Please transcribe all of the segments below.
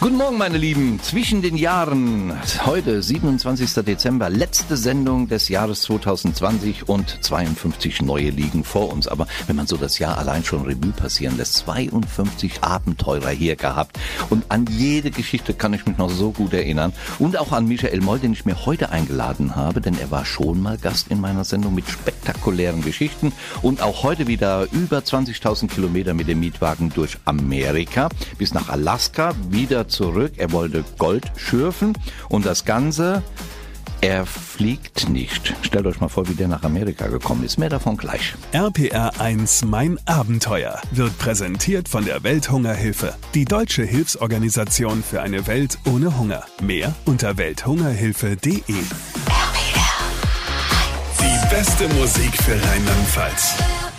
Guten Morgen, meine Lieben. Zwischen den Jahren, heute 27. Dezember, letzte Sendung des Jahres 2020 und 52 neue liegen vor uns. Aber wenn man so das Jahr allein schon Revue passieren lässt, 52 Abenteurer hier gehabt. Und an jede Geschichte kann ich mich noch so gut erinnern. Und auch an Michael Moll, den ich mir heute eingeladen habe, denn er war schon mal Gast in meiner Sendung mit spektakulären Geschichten. Und auch heute wieder über 20.000 Kilometer mit dem Mietwagen durch Amerika bis nach Alaska, wieder zurück. Er wollte Gold schürfen und das Ganze er fliegt nicht. Stellt euch mal vor, wie der nach Amerika gekommen ist. Mehr davon gleich. RPR 1 Mein Abenteuer wird präsentiert von der Welthungerhilfe, die deutsche Hilfsorganisation für eine Welt ohne Hunger. Mehr unter welthungerhilfe.de. Die beste Musik für Rheinland-Pfalz.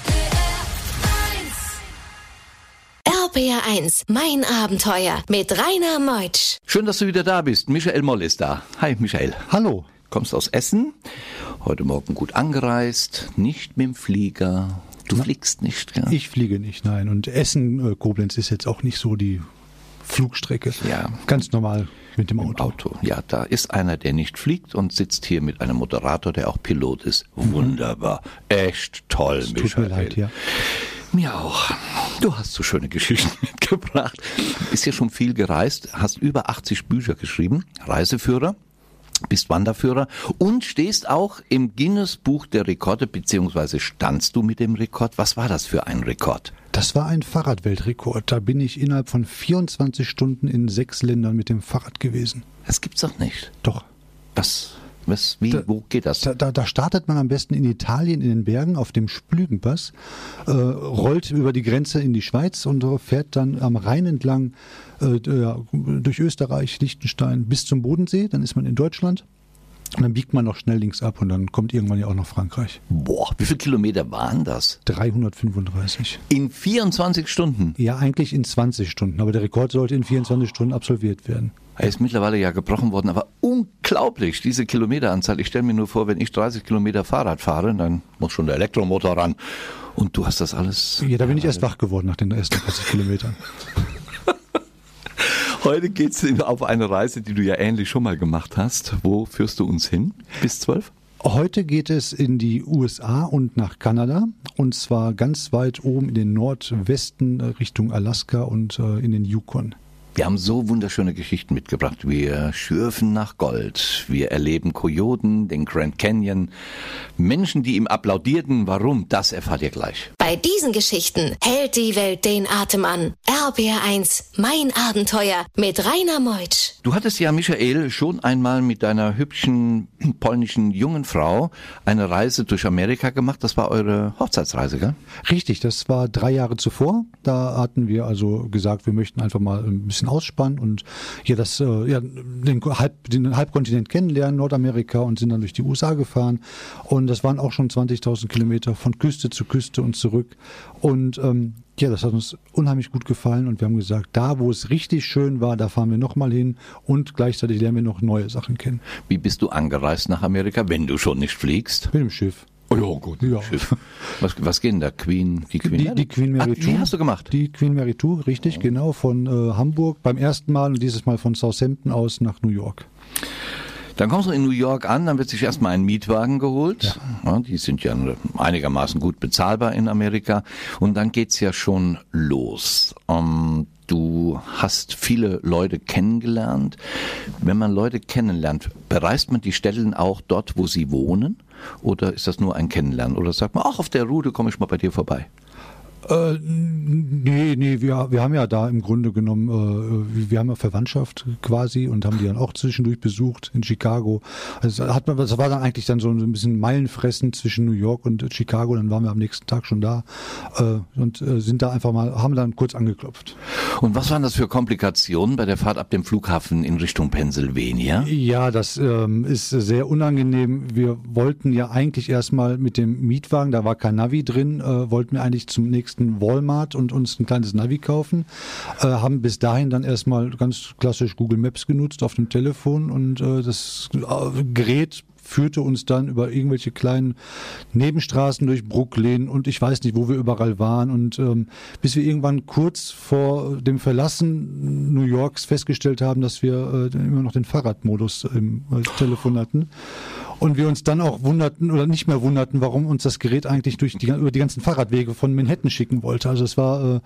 RPR 1, mein Abenteuer mit Rainer Meutsch. Schön, dass du wieder da bist. Michael Moll ist da. Hi, Michael. Hallo. Kommst aus Essen, heute Morgen gut angereist, nicht mit dem Flieger. Du Na, fliegst nicht, ja? Ich fliege nicht, nein. Und Essen, äh, Koblenz ist jetzt auch nicht so die Flugstrecke. Ja. Ganz normal mit dem Auto. Auto. Ja, da ist einer, der nicht fliegt und sitzt hier mit einem Moderator, der auch Pilot ist. Wunderbar. Echt toll, Es Michael. tut mir leid, ja. Mir auch. Du hast so schöne Geschichten mitgebracht. Bist ja schon viel gereist, hast über 80 Bücher geschrieben, Reiseführer, bist Wanderführer und stehst auch im Guinness Buch der Rekorde, beziehungsweise standst du mit dem Rekord. Was war das für ein Rekord? Das war ein Fahrradweltrekord. Da bin ich innerhalb von 24 Stunden in sechs Ländern mit dem Fahrrad gewesen. Das gibt's doch nicht. Doch. Was, was, wie, Da- wo geht das? Da, da, da startet man am besten in Italien in den Bergen auf dem Splügenpass, äh, rollt über die Grenze in die Schweiz und äh, fährt dann am Rhein entlang äh, durch Österreich, Liechtenstein bis zum Bodensee. Dann ist man in Deutschland. Und dann biegt man noch schnell links ab und dann kommt irgendwann ja auch noch Frankreich. Boah, wie viele Kilometer waren das? 335. In 24 Stunden. Ja, eigentlich in 20 Stunden, aber der Rekord sollte in 24 Stunden absolviert werden. Er ist mittlerweile ja gebrochen worden, aber unglaublich, diese Kilometeranzahl. Ich stelle mir nur vor, wenn ich 30 Kilometer Fahrrad fahre, dann muss schon der Elektromotor ran. Und du hast das alles. Ja, da bin ich erst wach geworden nach den ersten 30 Kilometern. Heute geht's auf eine Reise, die du ja ähnlich schon mal gemacht hast. Wo führst du uns hin? Bis zwölf? Heute geht es in die USA und nach Kanada und zwar ganz weit oben in den Nordwesten äh, Richtung Alaska und äh, in den Yukon. Wir haben so wunderschöne Geschichten mitgebracht. Wir schürfen nach Gold. Wir erleben Kojoten, den Grand Canyon. Menschen, die ihm applaudierten. Warum? Das erfahrt ihr gleich. Bei diesen Geschichten hält die Welt den Atem an. RPR 1, mein Abenteuer mit Rainer Meutsch. Du hattest ja, Michael, schon einmal mit deiner hübschen polnischen jungen Frau eine Reise durch Amerika gemacht. Das war eure Hochzeitsreise, gell? Richtig, das war drei Jahre zuvor. Da hatten wir also gesagt, wir möchten einfach mal ein bisschen ausspannen und hier das, äh, ja, den, Halb, den Halbkontinent kennenlernen, Nordamerika und sind dann durch die USA gefahren. Und das waren auch schon 20.000 Kilometer von Küste zu Küste und zurück. Und ähm, ja, das hat uns unheimlich gut gefallen und wir haben gesagt, da wo es richtig schön war, da fahren wir nochmal hin und gleichzeitig lernen wir noch neue Sachen kennen. Wie bist du angereist nach Amerika, wenn du schon nicht fliegst? Mit dem Schiff. Oh ja, gut. Ja. Was, was geht denn da? Queen, die Queen? Die, die Queen Mary Ach, die hast du gemacht? Die Queen Mary 2, richtig, genau, von äh, Hamburg beim ersten Mal und dieses Mal von Southampton aus nach New York. Dann kommst du in New York an, dann wird sich erstmal ein Mietwagen geholt. Ja. die sind ja einigermaßen gut bezahlbar in Amerika. Und dann geht's ja schon los. Ähm, du hast viele Leute kennengelernt. Wenn man Leute kennenlernt, bereist man die Stellen auch dort, wo sie wohnen? Oder ist das nur ein Kennenlernen? Oder sagt man, ach, auf der Route komme ich mal bei dir vorbei? Äh, nee, nee, wir, wir haben ja da im Grunde genommen, äh, wir haben ja Verwandtschaft quasi und haben die dann auch zwischendurch besucht in Chicago. Also hat man, das war dann eigentlich dann so ein bisschen Meilenfressen zwischen New York und Chicago. Dann waren wir am nächsten Tag schon da äh, und äh, sind da einfach mal, haben dann kurz angeklopft. Und was waren das für Komplikationen bei der Fahrt ab dem Flughafen in Richtung Pennsylvania? Ja, das ähm, ist sehr unangenehm. Wir wollten ja eigentlich erstmal mit dem Mietwagen, da war kein Navi drin, äh, wollten wir eigentlich zum nächsten Walmart und uns ein kleines Navi kaufen. Äh, haben bis dahin dann erstmal ganz klassisch Google Maps genutzt auf dem Telefon und äh, das äh, Gerät führte uns dann über irgendwelche kleinen Nebenstraßen durch Brooklyn und ich weiß nicht, wo wir überall waren. Und ähm, bis wir irgendwann kurz vor dem Verlassen New Yorks festgestellt haben, dass wir äh, immer noch den Fahrradmodus im äh, Telefon hatten. Und wir uns dann auch wunderten oder nicht mehr wunderten, warum uns das Gerät eigentlich durch die, über die ganzen Fahrradwege von Manhattan schicken wollte. Also es war äh,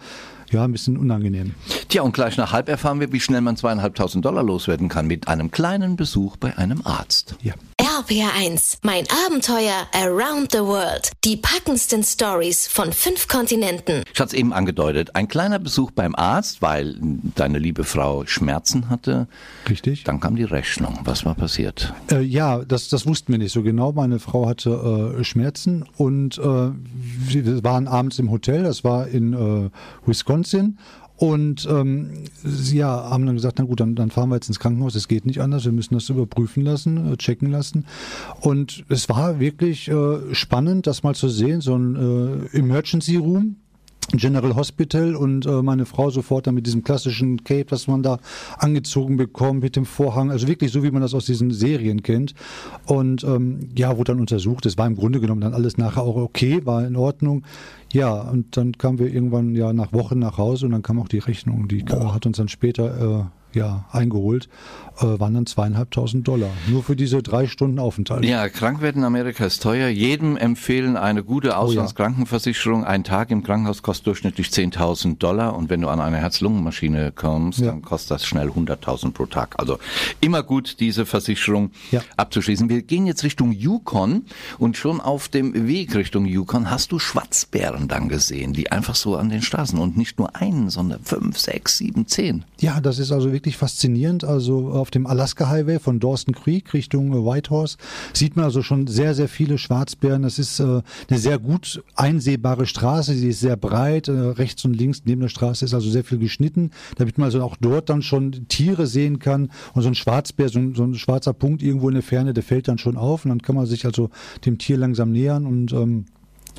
ja ein bisschen unangenehm. Tja, und gleich nach halb erfahren wir, wie schnell man zweieinhalbtausend Dollar loswerden kann mit einem kleinen Besuch bei einem Arzt. Ja. RPR1, mein Abenteuer Around the World. Die packendsten Stories von fünf Kontinenten. Ich hatte es eben angedeutet, ein kleiner Besuch beim Arzt, weil deine liebe Frau Schmerzen hatte. Richtig. Dann kam die Rechnung. Was war passiert? Äh, ja, das, das wussten wir nicht so genau. Meine Frau hatte äh, Schmerzen und äh, wir waren abends im Hotel, das war in äh, Wisconsin. Und ähm, sie ja, haben dann gesagt, na gut, dann, dann fahren wir jetzt ins Krankenhaus, es geht nicht anders, wir müssen das überprüfen lassen, äh, checken lassen. Und es war wirklich äh, spannend, das mal zu sehen, so ein äh, Emergency Room, General Hospital und äh, meine Frau sofort dann mit diesem klassischen Cape, das man da angezogen bekommt, mit dem Vorhang, also wirklich so, wie man das aus diesen Serien kennt. Und ähm, ja, wurde dann untersucht. Es war im Grunde genommen dann alles nachher auch okay, war in Ordnung. Ja, und dann kamen wir irgendwann ja nach Wochen nach Hause und dann kam auch die Rechnung. Die Boah. hat uns dann später äh, ja, eingeholt, äh, waren dann zweieinhalbtausend Dollar. Nur für diese drei Stunden Aufenthalt. Ja, krank werden in Amerika ist teuer. Jedem empfehlen eine gute Auslandskrankenversicherung. Ein Tag im Krankenhaus kostet durchschnittlich 10.000 Dollar und wenn du an eine Herz-Lungen-Maschine kommst, ja. dann kostet das schnell 100.000 pro Tag. Also immer gut, diese Versicherung ja. abzuschließen. Wir gehen jetzt Richtung Yukon und schon auf dem Weg Richtung Yukon hast du Schwarzbären dann gesehen, die einfach so an den Straßen und nicht nur einen, sondern fünf, sechs, sieben, zehn. Ja, das ist also wirklich wirklich faszinierend. Also auf dem Alaska Highway von Dawson Creek Richtung äh, Whitehorse sieht man also schon sehr, sehr viele Schwarzbären. Das ist äh, eine sehr gut einsehbare Straße. Sie ist sehr breit. Äh, rechts und links neben der Straße ist also sehr viel geschnitten, damit man also auch dort dann schon Tiere sehen kann. Und so ein Schwarzbär, so ein, so ein schwarzer Punkt irgendwo in der Ferne, der fällt dann schon auf. Und dann kann man sich also dem Tier langsam nähern und ähm,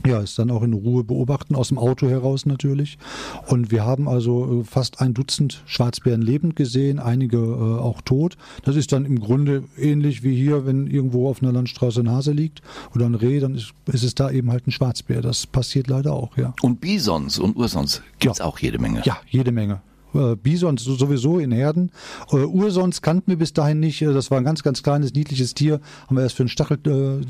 ja, ist dann auch in Ruhe beobachten, aus dem Auto heraus natürlich. Und wir haben also äh, fast ein Dutzend Schwarzbären lebend gesehen, einige äh, auch tot. Das ist dann im Grunde ähnlich wie hier, wenn irgendwo auf einer Landstraße ein Hase liegt oder ein Reh, dann ist, ist es da eben halt ein Schwarzbär. Das passiert leider auch, ja. Und Bisons und Ursons gibt's ja. auch jede Menge. Ja, jede Menge Bisons sowieso in Herden. Äh, Ursons kannten wir bis dahin nicht. Äh, das war ein ganz, ganz kleines, niedliches Tier. Haben wir erst für ein Stachel,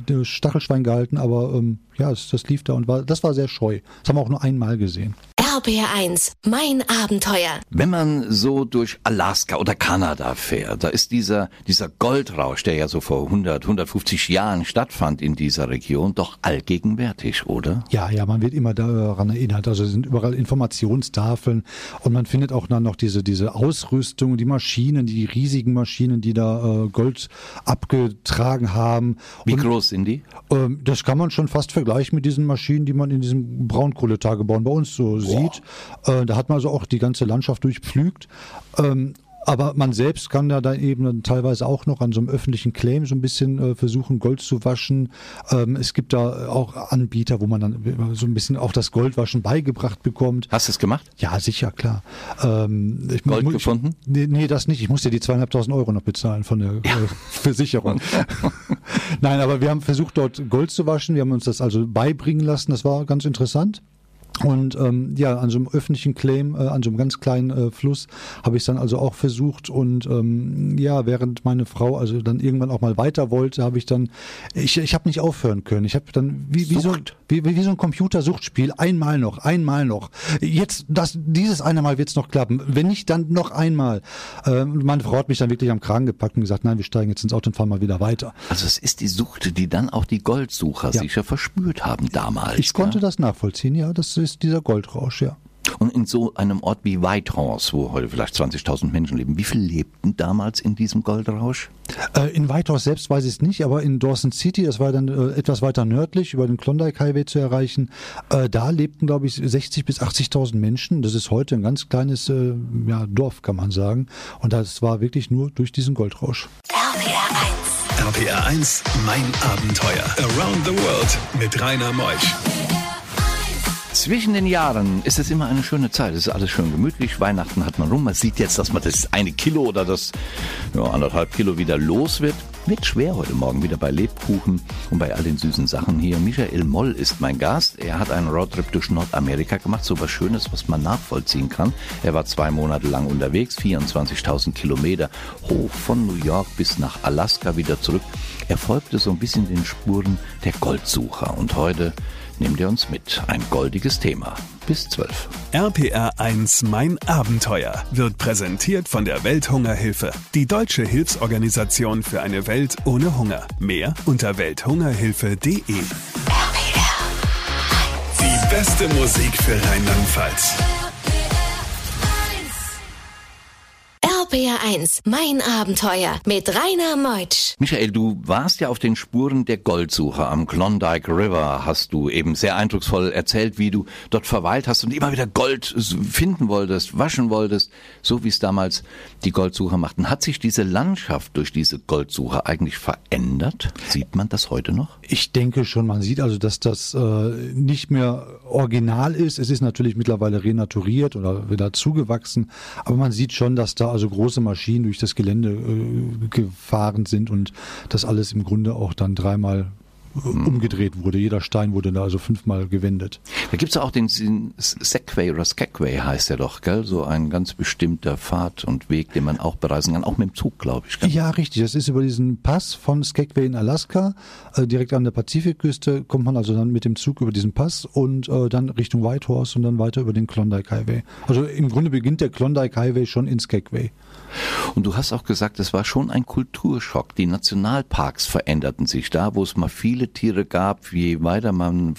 äh, Stachelschwein gehalten, aber ähm, ja, das, das lief da und war, das war sehr scheu. Das haben wir auch nur einmal gesehen. RBR1, mein Abenteuer. Wenn man so durch Alaska oder Kanada fährt, da ist dieser, dieser Goldrausch, der ja so vor 100, 150 Jahren stattfand in dieser Region, doch allgegenwärtig, oder? Ja, ja, man wird immer daran erinnert. Also es sind überall Informationstafeln und man findet auch dann noch diese, diese Ausrüstung, die Maschinen, die riesigen Maschinen, die da äh, Gold abgetragen haben. Wie und, groß sind die? Ähm, das kann man schon fast vergleichen mit diesen Maschinen, die man in diesem Braunkohletagebau bei uns so Boah. sieht sieht. Äh, da hat man also auch die ganze Landschaft durchpflügt. Ähm, aber man selbst kann ja dann eben dann teilweise auch noch an so einem öffentlichen Claim so ein bisschen äh, versuchen, Gold zu waschen. Ähm, es gibt da auch Anbieter, wo man dann so ein bisschen auch das Goldwaschen beigebracht bekommt. Hast du es gemacht? Ja, sicher, klar. Ähm, ich, Gold ich, gefunden? Nee, nee, das nicht. Ich musste die zweieinhalbtausend Euro noch bezahlen von der ja. äh, Versicherung. Nein, aber wir haben versucht, dort Gold zu waschen. Wir haben uns das also beibringen lassen. Das war ganz interessant. Und ähm, ja, an so einem öffentlichen Claim, äh, an so einem ganz kleinen äh, Fluss, habe ich dann also auch versucht. Und ähm, ja, während meine Frau also dann irgendwann auch mal weiter wollte, habe ich dann, ich, ich habe nicht aufhören können. Ich habe dann wie, wie, so, wie, wie so ein Computersuchtspiel, einmal noch, einmal noch. Jetzt, das, dieses eine Mal wird es noch klappen. Wenn nicht, dann noch einmal. Äh, meine Frau hat mich dann wirklich am Kragen gepackt und gesagt, nein, wir steigen jetzt ins Auto und fahren mal wieder weiter. Also es ist die Sucht, die dann auch die Goldsucher ja. sicher verspürt haben damals. Ich konnte ja? das nachvollziehen, ja. Das ist dieser Goldrausch, ja. Und in so einem Ort wie Whitehorse, wo heute vielleicht 20.000 Menschen leben, wie viel lebten damals in diesem Goldrausch? Äh, in Whitehorse selbst weiß ich es nicht, aber in Dawson City, das war dann äh, etwas weiter nördlich, über den Klondike Highway zu erreichen, äh, da lebten, glaube ich, 60.000 bis 80.000 Menschen. Das ist heute ein ganz kleines äh, ja, Dorf, kann man sagen. Und das war wirklich nur durch diesen Goldrausch. RPR 1. RPR 1, mein Abenteuer. Around the World mit Rainer Meusch. Zwischen den Jahren ist es immer eine schöne Zeit. Es ist alles schön gemütlich. Weihnachten hat man rum. Man sieht jetzt, dass man das eine Kilo oder das ja, anderthalb Kilo wieder los wird. Wird schwer heute Morgen wieder bei Lebkuchen und bei all den süßen Sachen hier. Michael Moll ist mein Gast. Er hat einen Roadtrip durch Nordamerika gemacht, so was Schönes, was man nachvollziehen kann. Er war zwei Monate lang unterwegs, 24.000 Kilometer hoch von New York bis nach Alaska wieder zurück. Er folgte so ein bisschen den Spuren der Goldsucher und heute nimmt er uns mit. Ein goldiges Thema. Bis 12. RPR 1 Mein Abenteuer wird präsentiert von der Welthungerhilfe, die deutsche Hilfsorganisation für eine Welt ohne Hunger. Mehr unter welthungerhilfe.de. Die beste Musik für Rheinland-Pfalz. RPR1, mein Abenteuer mit Rainer Meutsch. Michael, du warst ja auf den Spuren der Goldsuche am Klondike River, hast du eben sehr eindrucksvoll erzählt, wie du dort verweilt hast und immer wieder Gold finden wolltest, waschen wolltest, so wie es damals die Goldsucher machten. Hat sich diese Landschaft durch diese Goldsuche eigentlich verändert? Sieht man das heute noch? Ich denke schon, man sieht also, dass das äh, nicht mehr original ist. Es ist natürlich mittlerweile renaturiert oder wieder zugewachsen, aber man sieht schon, dass da also große Maschinen durch das Gelände äh, gefahren sind und das alles im Grunde auch dann dreimal umgedreht wurde. Jeder Stein wurde da also fünfmal gewendet. Da gibt es auch den Segway oder Skagway heißt der doch, gell? So ein ganz bestimmter Pfad und Weg, den man auch bereisen kann, auch mit dem Zug, glaube ich. Gell? Ja, richtig. Das ist über diesen Pass von Skagway in Alaska, äh, direkt an der Pazifikküste, kommt man also dann mit dem Zug über diesen Pass und äh, dann Richtung Whitehorse und dann weiter über den Klondike Highway. Also im Grunde beginnt der Klondike Highway schon in Skagway. Und du hast auch gesagt, es war schon ein Kulturschock. Die Nationalparks veränderten sich. Da, wo es mal viele Tiere gab, je weiter man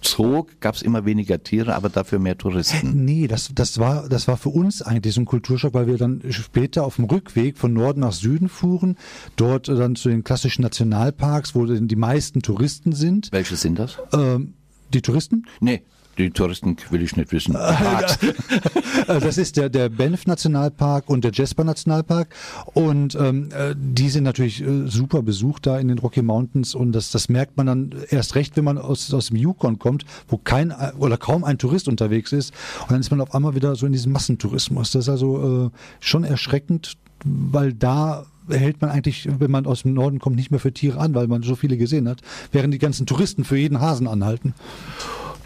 zog, gab es immer weniger Tiere, aber dafür mehr Touristen. Nee, das, das, war, das war für uns eigentlich so ein Kulturschock, weil wir dann später auf dem Rückweg von Norden nach Süden fuhren, dort dann zu den klassischen Nationalparks, wo die meisten Touristen sind. Welche sind das? Ähm, die Touristen? Nee, die Touristen will ich nicht wissen. das ist der, der Banff Nationalpark und der Jasper Nationalpark. Und ähm, äh, die sind natürlich äh, super besucht da in den Rocky Mountains. Und das, das merkt man dann erst recht, wenn man aus, aus dem Yukon kommt, wo kein oder kaum ein Tourist unterwegs ist. Und dann ist man auf einmal wieder so in diesem Massentourismus. Das ist also äh, schon erschreckend, weil da hält man eigentlich, wenn man aus dem Norden kommt, nicht mehr für Tiere an, weil man so viele gesehen hat, während die ganzen Touristen für jeden Hasen anhalten.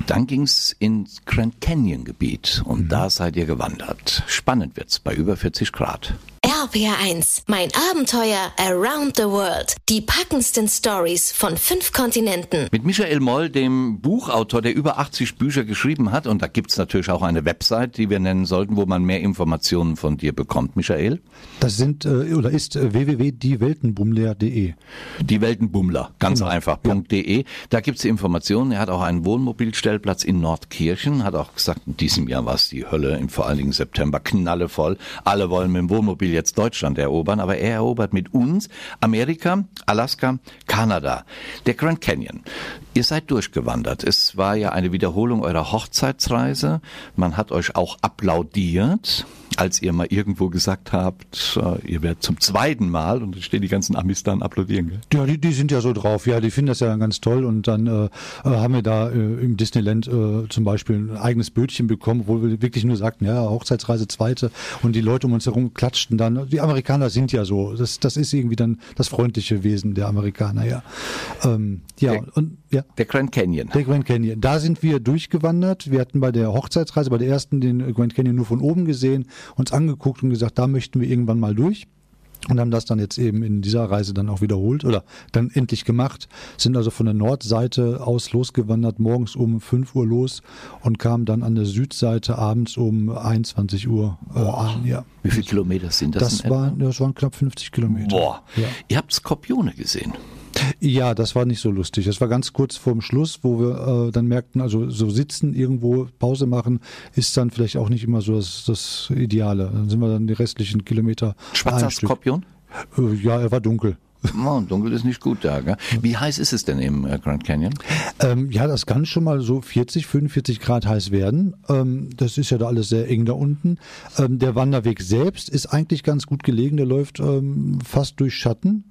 Dann ging's ins Grand Canyon Gebiet und mhm. da seid ihr gewandert. Spannend wird's bei über 40 Grad. RPR1, mein Abenteuer Around the World. Die packendsten Stories von fünf Kontinenten. Mit Michael Moll, dem Buchautor, der über 80 Bücher geschrieben hat. Und da gibt's natürlich auch eine Website, die wir nennen sollten, wo man mehr Informationen von dir bekommt. Michael? Das sind äh, oder ist äh, www.dieweltenbummler.de. Die Weltenbummler, ganz genau. einfach, ja. .de. Da gibt's die Informationen. Er hat auch einen Wohnmobilstellplatz in Nordkirchen, hat auch gesagt, in diesem Jahr war es die Hölle, im vor allen Dingen September, knallevoll. Alle wollen mit dem Wohnmobil jetzt Deutschland erobern, aber er erobert mit uns Amerika, Alaska, Kanada, der Grand Canyon. Ihr seid durchgewandert. Es war ja eine Wiederholung eurer Hochzeitsreise. Man hat euch auch applaudiert als ihr mal irgendwo gesagt habt, äh, ihr werdet zum zweiten Mal und dann stehen die ganzen Amis da und applaudieren. Gell? Ja, die, die sind ja so drauf. Ja, die finden das ja ganz toll und dann äh, äh haben wir da äh, im Disneyland äh, zum Beispiel ein eigenes Bötchen bekommen, wo wir wirklich nur sagten, ja, Hochzeitsreise zweite und die Leute um uns herum klatschten dann. Die Amerikaner sind ja so. Das, das ist irgendwie dann das freundliche Wesen der Amerikaner, ja. Ähm, ja, der, und ja. Der Grand Canyon. Der Grand Canyon. Da sind wir durchgewandert. Wir hatten bei der Hochzeitsreise, bei der ersten den Grand Canyon nur von oben gesehen uns angeguckt und gesagt, da möchten wir irgendwann mal durch. Und haben das dann jetzt eben in dieser Reise dann auch wiederholt oder dann endlich gemacht. Sind also von der Nordseite aus losgewandert, morgens um 5 Uhr los und kamen dann an der Südseite abends um 21 Uhr äh, an. Ja. Wie viele Kilometer sind das? Das, waren, das waren knapp 50 Kilometer. Boah. Ja. Ihr habt Skorpione gesehen. Ja, das war nicht so lustig. Das war ganz kurz vorm Schluss, wo wir äh, dann merkten, also so sitzen, irgendwo Pause machen, ist dann vielleicht auch nicht immer so das, das Ideale. Dann sind wir dann die restlichen Kilometer. Schwarzer Skorpion? Äh, ja, er war dunkel. Oh, dunkel ist nicht gut da. Gell? Wie heiß ist es denn im äh, Grand Canyon? Ähm, ja, das kann schon mal so 40, 45 Grad heiß werden. Ähm, das ist ja da alles sehr eng da unten. Ähm, der Wanderweg selbst ist eigentlich ganz gut gelegen. Der läuft ähm, fast durch Schatten.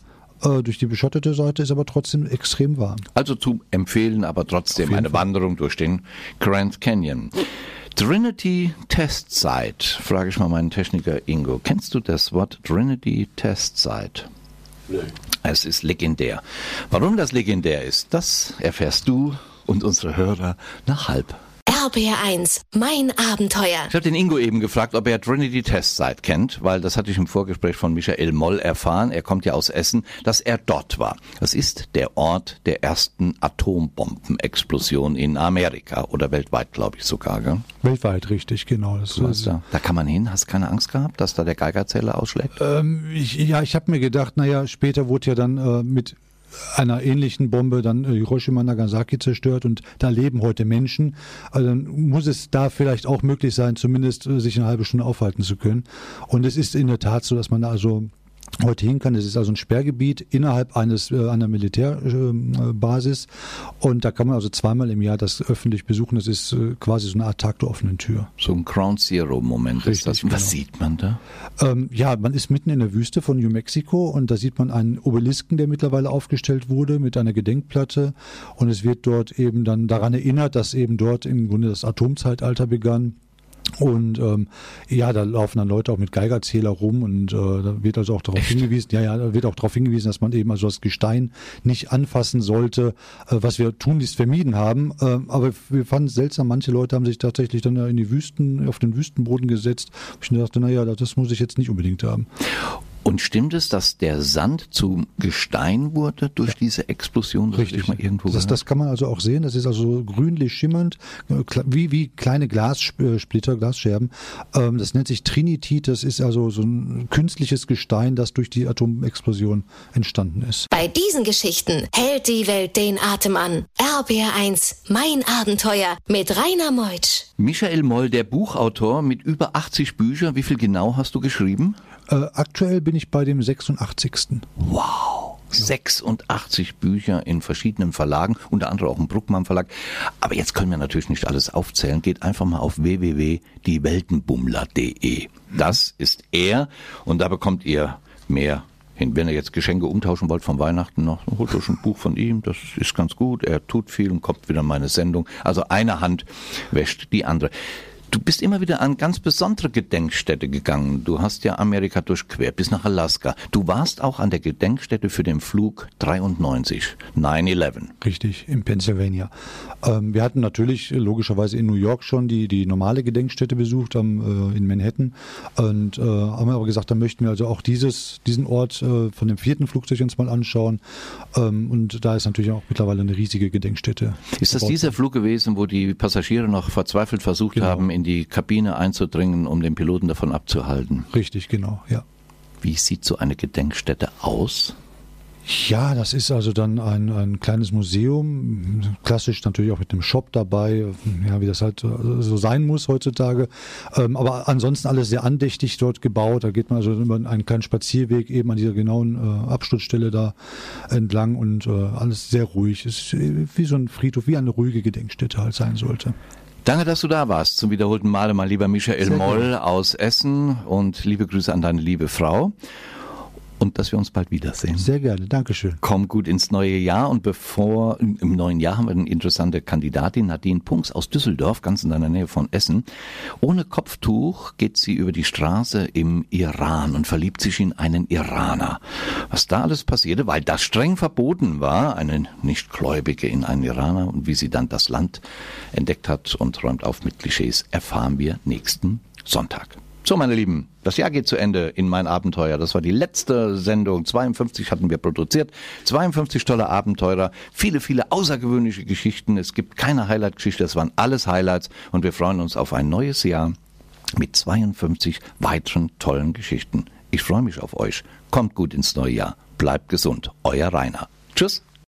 Äh, durch die beschottete Seite ist aber trotzdem extrem warm. Also zu empfehlen, aber trotzdem eine Fall. Wanderung durch den Grand Canyon. Trinity Test Site, frage ich mal meinen Techniker Ingo. Kennst du das Wort Trinity Test Site? Nö. Es ist legendär. Warum das legendär ist, das erfährst du und unsere Hörer nach halb RBR1, mein Abenteuer. Ich habe den Ingo eben gefragt, ob er Trinity Test Site kennt, weil das hatte ich im Vorgespräch von Michael Moll erfahren. Er kommt ja aus Essen, dass er dort war. Das ist der Ort der ersten Atombombenexplosion in Amerika oder weltweit, glaube ich sogar. Gell? Weltweit, richtig, genau. Das ist, da. da kann man hin. Hast keine Angst gehabt, dass da der Geigerzähler ausschlägt? Ähm, ich, ja, ich habe mir gedacht, naja, später wurde ja dann äh, mit einer ähnlichen Bombe dann äh, Hiroshima Nagasaki zerstört und da leben heute Menschen. Also dann muss es da vielleicht auch möglich sein, zumindest äh, sich eine halbe Stunde aufhalten zu können. Und es ist in der Tat so, dass man da also heute hin kann. Es ist also ein Sperrgebiet innerhalb eines äh, einer Militärbasis und da kann man also zweimal im Jahr das öffentlich besuchen. Das ist äh, quasi so eine Art Tag der offenen Tür. So ein Ground Zero Moment Richtig, ist das. Genau. Was sieht man da? Ähm, ja, man ist mitten in der Wüste von New Mexico und da sieht man einen Obelisken, der mittlerweile aufgestellt wurde mit einer Gedenkplatte und es wird dort eben dann daran erinnert, dass eben dort im Grunde das Atomzeitalter begann. Und ähm, ja, da laufen dann Leute auch mit Geigerzähler rum und äh, da wird also auch darauf Echt? hingewiesen, ja, ja, da wird auch darauf hingewiesen, dass man eben also das Gestein nicht anfassen sollte, äh, was wir tunlichst vermieden haben. Äh, aber wir fanden es seltsam, manche Leute haben sich tatsächlich dann in die Wüsten, auf den Wüstenboden gesetzt. Ich dachte, naja, das muss ich jetzt nicht unbedingt haben. Und stimmt es, dass der Sand zum Gestein wurde durch ja. diese Explosion? Das Richtig. Mal irgendwo das, das, kann man also auch sehen. Das ist also grünlich schimmernd, äh, wie, wie kleine Glassplitter, Glasscherben. Ähm, das nennt sich Trinitit. Das ist also so ein künstliches Gestein, das durch die Atomexplosion entstanden ist. Bei diesen Geschichten hält die Welt den Atem an. RBR1, mein Abenteuer mit Rainer Meutsch. Michael Moll, der Buchautor mit über 80 Büchern. Wie viel genau hast du geschrieben? Äh, aktuell bin ich bei dem 86. Wow. 86 Bücher in verschiedenen Verlagen, unter anderem auch im Bruckmann Verlag. Aber jetzt können wir natürlich nicht alles aufzählen. Geht einfach mal auf www.dieweltenbummler.de. Das ist er und da bekommt ihr mehr hin. Wenn ihr jetzt Geschenke umtauschen wollt von Weihnachten noch, holt euch ein Buch von ihm, das ist ganz gut. Er tut viel und kommt wieder in meine Sendung. Also eine Hand wäscht die andere. Du bist immer wieder an ganz besondere Gedenkstätte gegangen. Du hast ja Amerika durchquert bis nach Alaska. Du warst auch an der Gedenkstätte für den Flug 93, 9-11. Richtig, in Pennsylvania. Ähm, wir hatten natürlich logischerweise in New York schon die, die normale Gedenkstätte besucht, am, äh, in Manhattan. Und äh, haben aber gesagt, da möchten wir also auch dieses, diesen Ort äh, von dem vierten Flugzeug uns mal anschauen. Ähm, und da ist natürlich auch mittlerweile eine riesige Gedenkstätte. Ist das dieser Flug gewesen, wo die Passagiere noch verzweifelt versucht genau. haben, in die Kabine einzudringen, um den Piloten davon abzuhalten. Richtig, genau, ja. Wie sieht so eine Gedenkstätte aus? Ja, das ist also dann ein, ein kleines Museum, klassisch natürlich auch mit einem Shop dabei, ja, wie das halt so sein muss heutzutage. Ähm, aber ansonsten alles sehr andächtig dort gebaut. Da geht man also über einen kleinen Spazierweg eben an dieser genauen äh, Absturzstelle da entlang und äh, alles sehr ruhig. Es ist wie so ein Friedhof, wie eine ruhige Gedenkstätte halt sein sollte. Danke, dass du da warst. Zum wiederholten Male mal lieber Michael Moll aus Essen und liebe Grüße an deine liebe Frau und dass wir uns bald wiedersehen. Sehr gerne, Dankeschön. Komm gut ins neue Jahr und bevor, im neuen Jahr haben wir eine interessante Kandidatin, Nadine Punks aus Düsseldorf, ganz in deiner Nähe von Essen. Ohne Kopftuch geht sie über die Straße im Iran und verliebt sich in einen Iraner. Was da alles passierte, weil das streng verboten war, eine Nichtgläubige in einen Iraner und wie sie dann das Land entdeckt hat und räumt auf mit Klischees, erfahren wir nächsten Sonntag. So, meine Lieben, das Jahr geht zu Ende in mein Abenteuer. Das war die letzte Sendung. 52 hatten wir produziert. 52 tolle Abenteurer. Viele, viele außergewöhnliche Geschichten. Es gibt keine Highlight-Geschichte. Das waren alles Highlights. Und wir freuen uns auf ein neues Jahr mit 52 weiteren tollen Geschichten. Ich freue mich auf euch. Kommt gut ins neue Jahr. Bleibt gesund. Euer Rainer. Tschüss.